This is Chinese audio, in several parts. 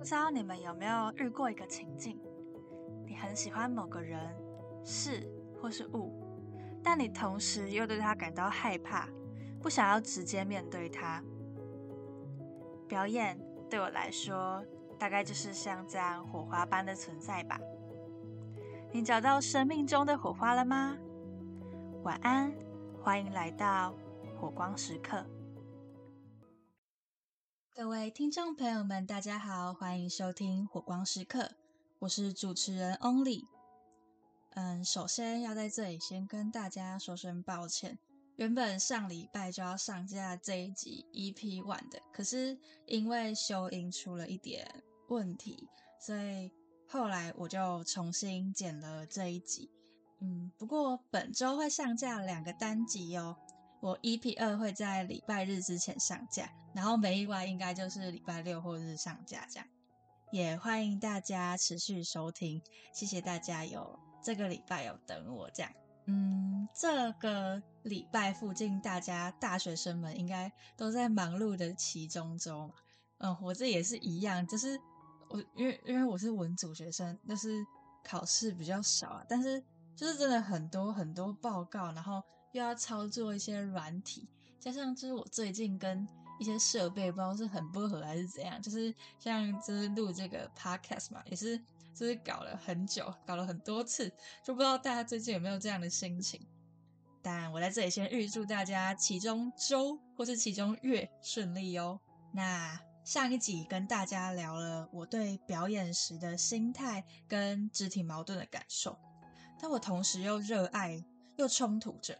不知道你们有没有遇过一个情境，你很喜欢某个人、事或是物，但你同时又对他感到害怕，不想要直接面对他。表演对我来说，大概就是像这样火花般的存在吧。你找到生命中的火花了吗？晚安，欢迎来到火光时刻。各位听众朋友们，大家好，欢迎收听《火光时刻》，我是主持人 Only。嗯，首先要在这里先跟大家说声抱歉，原本上礼拜就要上架这一集 EP One 的，可是因为修音出了一点问题，所以后来我就重新剪了这一集。嗯，不过本周会上架两个单集哦。我 EP 二会在礼拜日之前上架，然后没意外应该就是礼拜六或日上架这样。也欢迎大家持续收听，谢谢大家有这个礼拜有等我这样。嗯，这个礼拜附近大家大学生们应该都在忙碌的期中周嘛。嗯，我这也是一样，就是我因为因为我是文组学生，但是考试比较少啊，但是就是真的很多很多报告，然后。又要操作一些软体，加上就是我最近跟一些设备不知道是很不合还是怎样，就是像就是录这个 podcast 嘛，也是就是搞了很久，搞了很多次，就不知道大家最近有没有这样的心情。但我在这里先预祝大家其中周或是其中月顺利哦。那上一集跟大家聊了我对表演时的心态跟肢体矛盾的感受，但我同时又热爱又冲突着。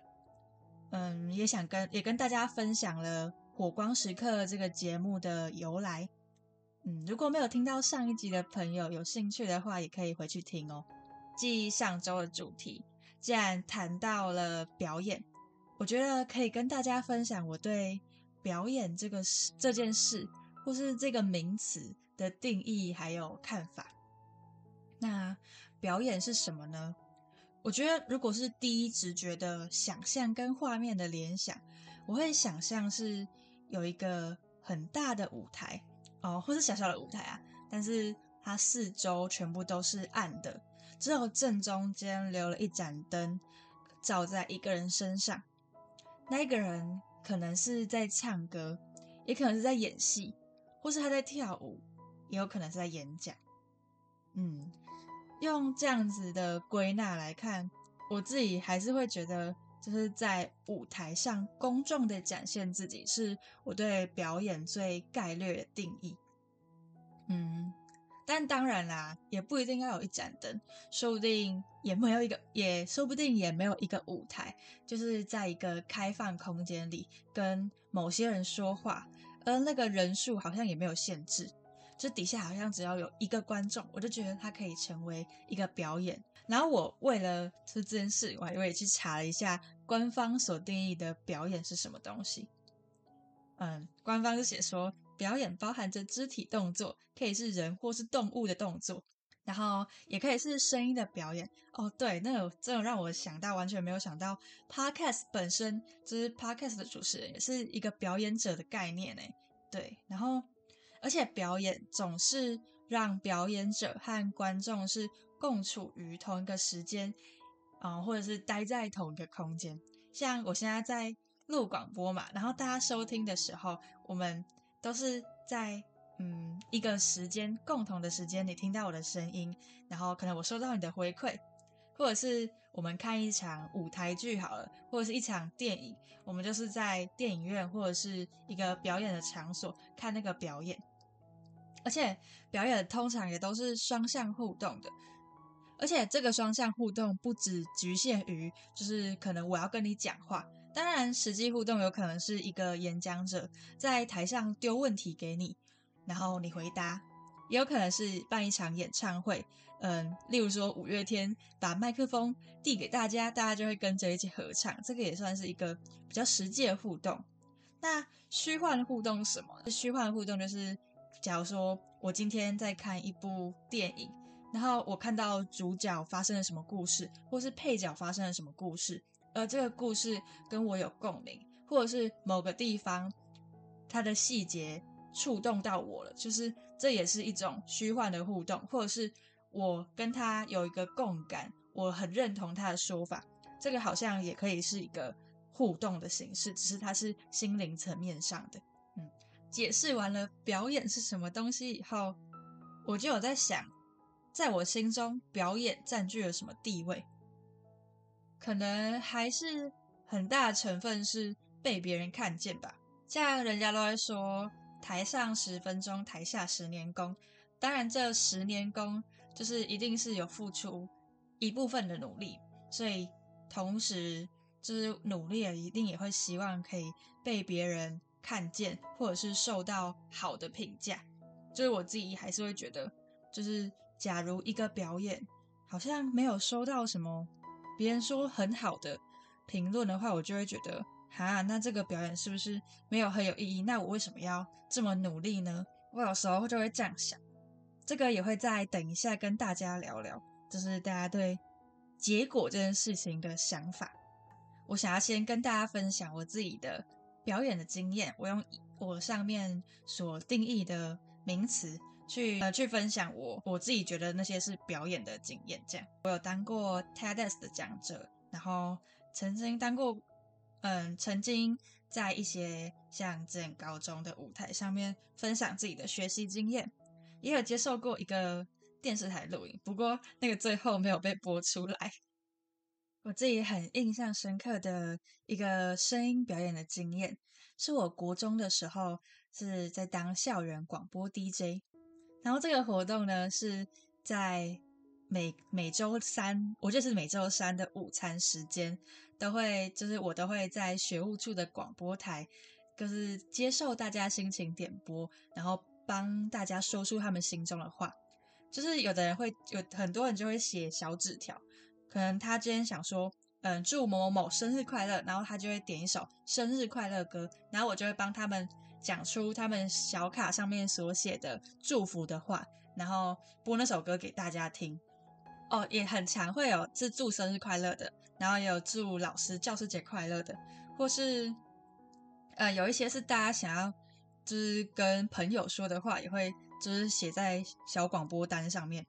嗯，也想跟也跟大家分享了《火光时刻》这个节目的由来。嗯，如果没有听到上一集的朋友，有兴趣的话，也可以回去听哦。继上周的主题，既然谈到了表演，我觉得可以跟大家分享我对表演这个事、这件事，或是这个名词的定义还有看法。那表演是什么呢？我觉得，如果是第一直觉的想象跟画面的联想，我会想象是有一个很大的舞台哦，或是小小的舞台啊，但是它四周全部都是暗的，只有正中间留了一盏灯照在一个人身上。那一个人可能是在唱歌，也可能是在演戏，或是他在跳舞，也有可能是在演讲。嗯。用这样子的归纳来看，我自己还是会觉得，就是在舞台上公众的展现自己，是我对表演最概略的定义。嗯，但当然啦，也不一定要有一盏灯，说不定也没有一个，也说不定也没有一个舞台，就是在一个开放空间里跟某些人说话，而那个人数好像也没有限制。这底下好像只要有一个观众，我就觉得它可以成为一个表演。然后我为了这件事，我还我也去查了一下官方所定义的表演是什么东西。嗯，官方是写说，表演包含着肢体动作，可以是人或是动物的动作，然后也可以是声音的表演。哦，对，那有真的让我想到，完全没有想到，podcast 本身就是 podcast 的主持人也是一个表演者的概念呢。对，然后。而且表演总是让表演者和观众是共处于同一个时间，啊，或者是待在同一个空间。像我现在在录广播嘛，然后大家收听的时候，我们都是在嗯一个时间共同的时间，你听到我的声音，然后可能我收到你的回馈。或者是我们看一场舞台剧好了，或者是一场电影，我们就是在电影院或者是一个表演的场所看那个表演，而且表演通常也都是双向互动的，而且这个双向互动不只局限于就是可能我要跟你讲话，当然实际互动有可能是一个演讲者在台上丢问题给你，然后你回答。也有可能是办一场演唱会，嗯，例如说五月天把麦克风递给大家，大家就会跟着一起合唱，这个也算是一个比较实际的互动。那虚幻互动是什么？虚幻互动就是，假如说我今天在看一部电影，然后我看到主角发生了什么故事，或是配角发生了什么故事，而这个故事跟我有共鸣，或者是某个地方它的细节。触动到我了，就是这也是一种虚幻的互动，或者是我跟他有一个共感，我很认同他的说法，这个好像也可以是一个互动的形式，只是它是心灵层面上的。解释完了表演是什么东西以后，我就有在想，在我心中表演占据了什么地位？可能还是很大成分是被别人看见吧，像人家都会说。台上十分钟，台下十年功。当然，这十年功就是一定是有付出一部分的努力，所以同时就是努力了，一定也会希望可以被别人看见，或者是受到好的评价。就是我自己还是会觉得，就是假如一个表演好像没有收到什么别人说很好的评论的话，我就会觉得。哈，那这个表演是不是没有很有意义？那我为什么要这么努力呢？我有时候就会这样想，这个也会在等一下跟大家聊聊，就是大家对结果这件事情的想法。我想要先跟大家分享我自己的表演的经验，我用我上面所定义的名词去呃去分享我我自己觉得那些是表演的经验。这样，我有当过 TEDx 的讲者，然后曾经当过。嗯，曾经在一些像这样高中的舞台上面分享自己的学习经验，也有接受过一个电视台录影，不过那个最后没有被播出来。我自己很印象深刻的一个声音表演的经验，是我国中的时候是在当校园广播 DJ，然后这个活动呢是在。每每周三，我就是每周三的午餐时间，都会就是我都会在学务处的广播台，就是接受大家心情点播，然后帮大家说出他们心中的话。就是有的人会有很多人就会写小纸条，可能他今天想说，嗯，祝某某某生日快乐，然后他就会点一首生日快乐歌，然后我就会帮他们讲出他们小卡上面所写的祝福的话，然后播那首歌给大家听。哦，也很常会有是祝生日快乐的，然后也有祝老师教师节快乐的，或是呃有一些是大家想要就是跟朋友说的话，也会就是写在小广播单上面。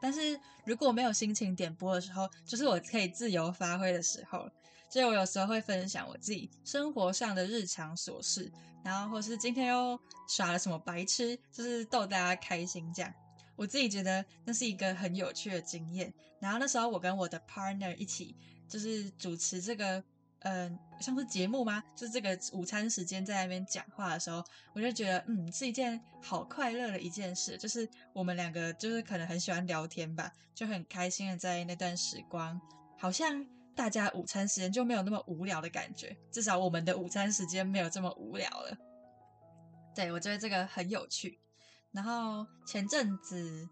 但是如果没有心情点播的时候，就是我可以自由发挥的时候，所以我有时候会分享我自己生活上的日常琐事，然后或是今天又耍了什么白痴，就是逗大家开心这样。我自己觉得那是一个很有趣的经验。然后那时候我跟我的 partner 一起，就是主持这个，嗯，像是节目吗？就是这个午餐时间在那边讲话的时候，我就觉得，嗯，是一件好快乐的一件事。就是我们两个就是可能很喜欢聊天吧，就很开心的在那段时光，好像大家午餐时间就没有那么无聊的感觉。至少我们的午餐时间没有这么无聊了。对我觉得这个很有趣。然后前阵子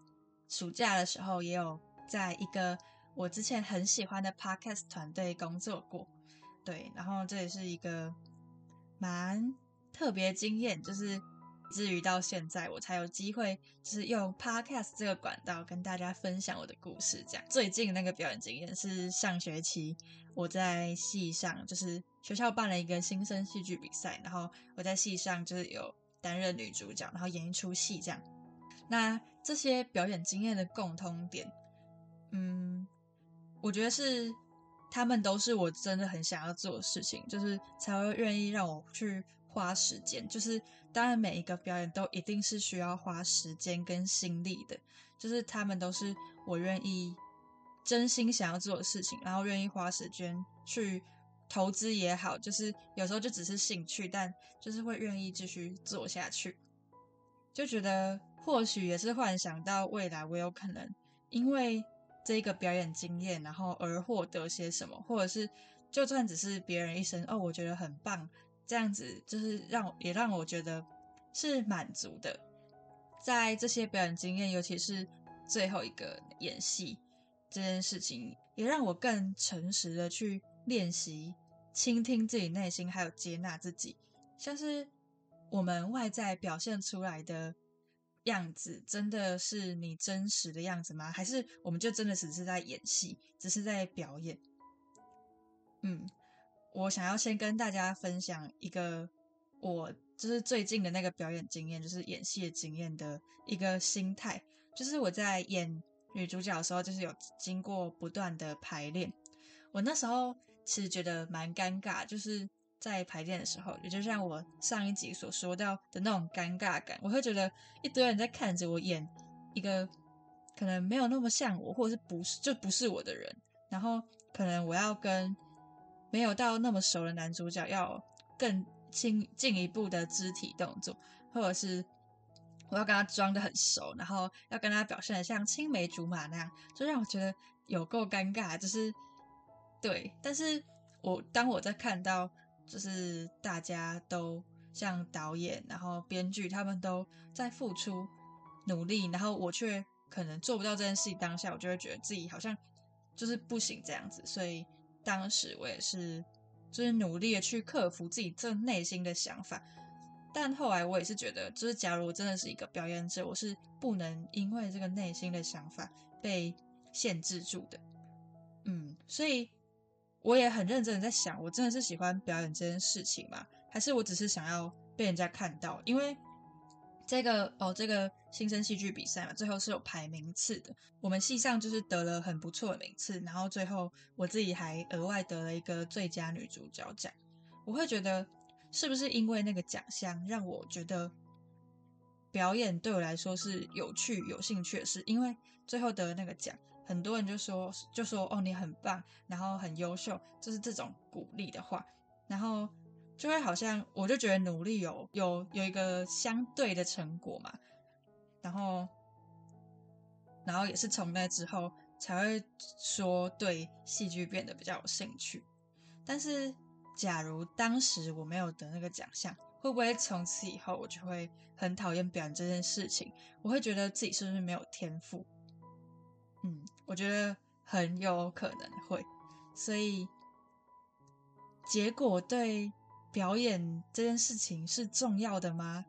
暑假的时候，也有在一个我之前很喜欢的 podcast 团队工作过，对，然后这也是一个蛮特别经验，就是至于到现在我才有机会，就是用 podcast 这个管道跟大家分享我的故事。这样，最近那个表演经验是上学期我在戏上，就是学校办了一个新生戏剧比赛，然后我在戏上就是有。担任女主角，然后演一出戏，这样。那这些表演经验的共通点，嗯，我觉得是他们都是我真的很想要做的事情，就是才会愿意让我去花时间。就是当然，每一个表演都一定是需要花时间跟心力的，就是他们都是我愿意真心想要做的事情，然后愿意花时间去。投资也好，就是有时候就只是兴趣，但就是会愿意继续做下去，就觉得或许也是幻想到未来我有可能因为这一个表演经验，然后而获得些什么，或者是就算只是别人一声哦，我觉得很棒，这样子就是让也让我觉得是满足的。在这些表演经验，尤其是最后一个演戏这件事情，也让我更诚实的去。练习倾听自己内心，还有接纳自己，像是我们外在表现出来的样子，真的是你真实的样子吗？还是我们就真的只是在演戏，只是在表演？嗯，我想要先跟大家分享一个我就是最近的那个表演经验，就是演戏的经验的一个心态。就是我在演女主角的时候，就是有经过不断的排练。我那时候其实觉得蛮尴尬，就是在排练的时候，也就像我上一集所说到的那种尴尬感，我会觉得一堆人在看着我演一个可能没有那么像我，或者是不是就不是我的人，然后可能我要跟没有到那么熟的男主角要更进进一步的肢体动作，或者是。我要跟他装的很熟，然后要跟他表现的像青梅竹马那样，就让我觉得有够尴尬。就是对，但是我当我在看到，就是大家都像导演，然后编剧他们都在付出努力，然后我却可能做不到这件事情，当下我就会觉得自己好像就是不行这样子。所以当时我也是就是努力的去克服自己这内心的想法。但后来我也是觉得，就是假如我真的是一个表演者，我是不能因为这个内心的想法被限制住的。嗯，所以我也很认真的在想，我真的是喜欢表演这件事情吗？还是我只是想要被人家看到？因为这个哦，这个新生戏剧比赛嘛，最后是有排名次的。我们系上就是得了很不错的名次，然后最后我自己还额外得了一个最佳女主角奖。我会觉得。是不是因为那个奖项让我觉得表演对我来说是有趣、有兴趣的事？因为最后得那个奖，很多人就说就说哦你很棒，然后很优秀，就是这种鼓励的话，然后就会好像我就觉得努力有有有一个相对的成果嘛，然后然后也是从那之后才会说对戏剧变得比较有兴趣，但是。假如当时我没有得那个奖项，会不会从此以后我就会很讨厌表演这件事情？我会觉得自己是不是没有天赋？嗯，我觉得很有可能会。所以，结果对表演这件事情是重要的吗？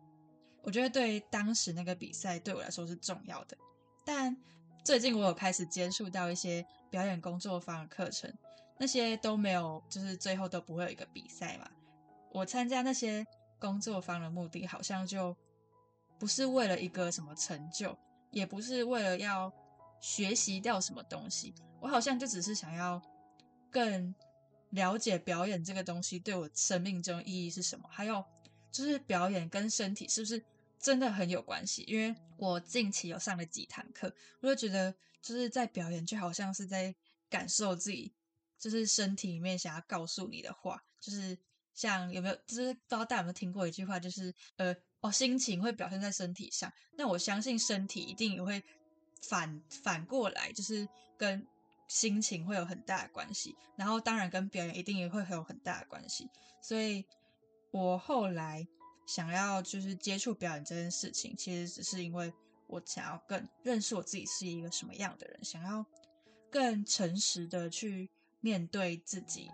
我觉得对当时那个比赛对我来说是重要的。但最近我有开始接触到一些表演工作坊的课程。那些都没有，就是最后都不会有一个比赛嘛。我参加那些工作坊的目的，好像就不是为了一个什么成就，也不是为了要学习掉什么东西。我好像就只是想要更了解表演这个东西对我生命中意义是什么，还有就是表演跟身体是不是真的很有关系？因为我近期有上了几堂课，我就觉得就是在表演就好像是在感受自己。就是身体里面想要告诉你的话，就是像有没有，就是不知道大家有没有听过一句话，就是呃，哦，心情会表现在身体上，那我相信身体一定也会反反过来，就是跟心情会有很大的关系，然后当然跟表演一定也会有很大的关系，所以我后来想要就是接触表演这件事情，其实只是因为我想要更认识我自己是一个什么样的人，想要更诚实的去。面对自己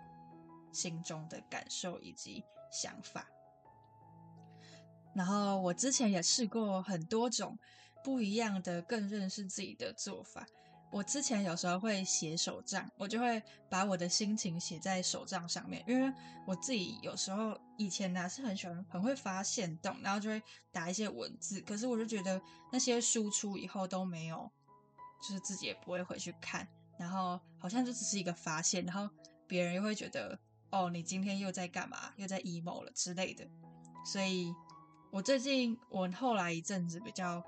心中的感受以及想法，然后我之前也试过很多种不一样的、更认识自己的做法。我之前有时候会写手账，我就会把我的心情写在手账上面，因为我自己有时候以前呢是很喜欢、很会发现动，然后就会打一些文字。可是我就觉得那些输出以后都没有，就是自己也不会回去看。然后好像就只是一个发现，然后别人又会觉得哦，你今天又在干嘛？又在 emo 了之类的。所以，我最近我后来一阵子比较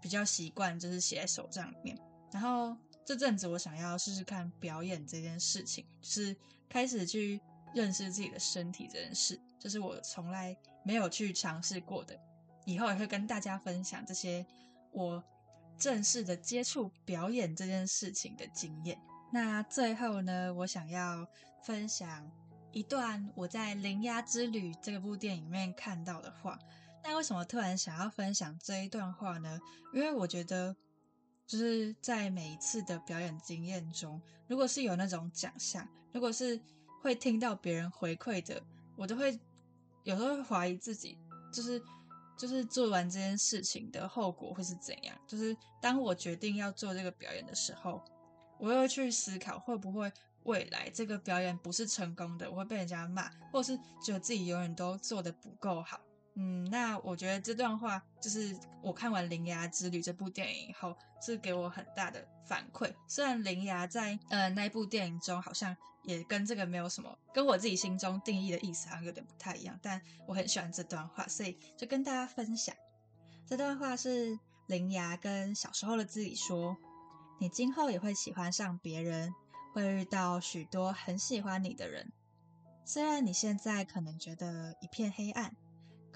比较习惯，就是写在手账里面。然后这阵子我想要试试看表演这件事情，就是开始去认识自己的身体这件事，这是我从来没有去尝试过的。以后也会跟大家分享这些我。正式的接触表演这件事情的经验。那最后呢，我想要分享一段我在《灵鸭之旅》这部电影里面看到的话。那为什么突然想要分享这一段话呢？因为我觉得，就是在每一次的表演经验中，如果是有那种奖项，如果是会听到别人回馈的，我都会有时候会怀疑自己，就是。就是做完这件事情的后果会是怎样？就是当我决定要做这个表演的时候，我又去思考会不会未来这个表演不是成功的，我会被人家骂，或是觉得自己永远都做的不够好，嗯，那我觉得这段话就是我看完《铃芽之旅》这部电影以后，是给我很大的反馈。虽然铃芽在呃那部电影中好像也跟这个没有什么，跟我自己心中定义的意思好像有点不太一样，但我很喜欢这段话，所以就跟大家分享。这段话是灵牙跟小时候的自己说：“你今后也会喜欢上别人，会遇到许多很喜欢你的人。虽然你现在可能觉得一片黑暗。”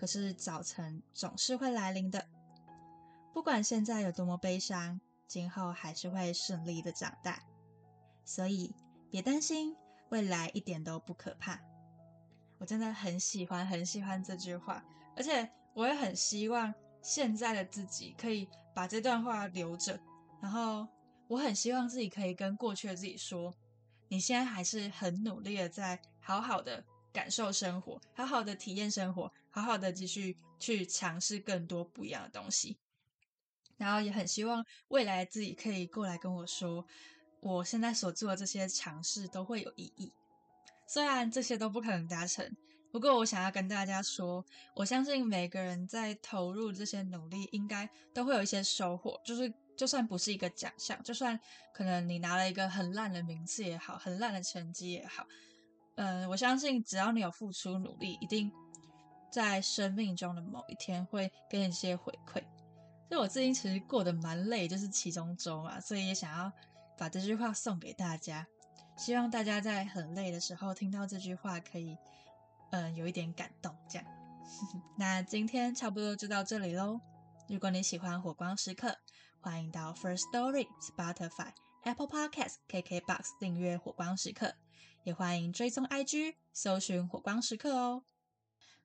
可是早晨总是会来临的，不管现在有多么悲伤，今后还是会顺利的长大。所以别担心，未来一点都不可怕。我真的很喜欢很喜欢这句话，而且我也很希望现在的自己可以把这段话留着。然后我很希望自己可以跟过去的自己说：“你现在还是很努力的在好好的。”感受生活，好好的体验生活，好好的继续去尝试更多不一样的东西。然后也很希望未来自己可以过来跟我说，我现在所做的这些尝试都会有意义。虽然这些都不可能达成，不过我想要跟大家说，我相信每个人在投入这些努力，应该都会有一些收获。就是就算不是一个奖项，就算可能你拿了一个很烂的名次也好，很烂的成绩也好。嗯，我相信只要你有付出努力，一定在生命中的某一天会给你一些回馈。所以我最近其实过得蛮累，就是其中中啊，所以也想要把这句话送给大家，希望大家在很累的时候听到这句话，可以嗯有一点感动。这样，那今天差不多就到这里喽。如果你喜欢火光时刻，欢迎到 First Story、Spotify、Apple Podcast、KKBox 订阅火光时刻。也欢迎追踪 IG，搜寻火光时刻哦。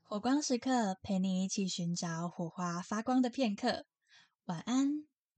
火光时刻陪你一起寻找火花发光的片刻。晚安。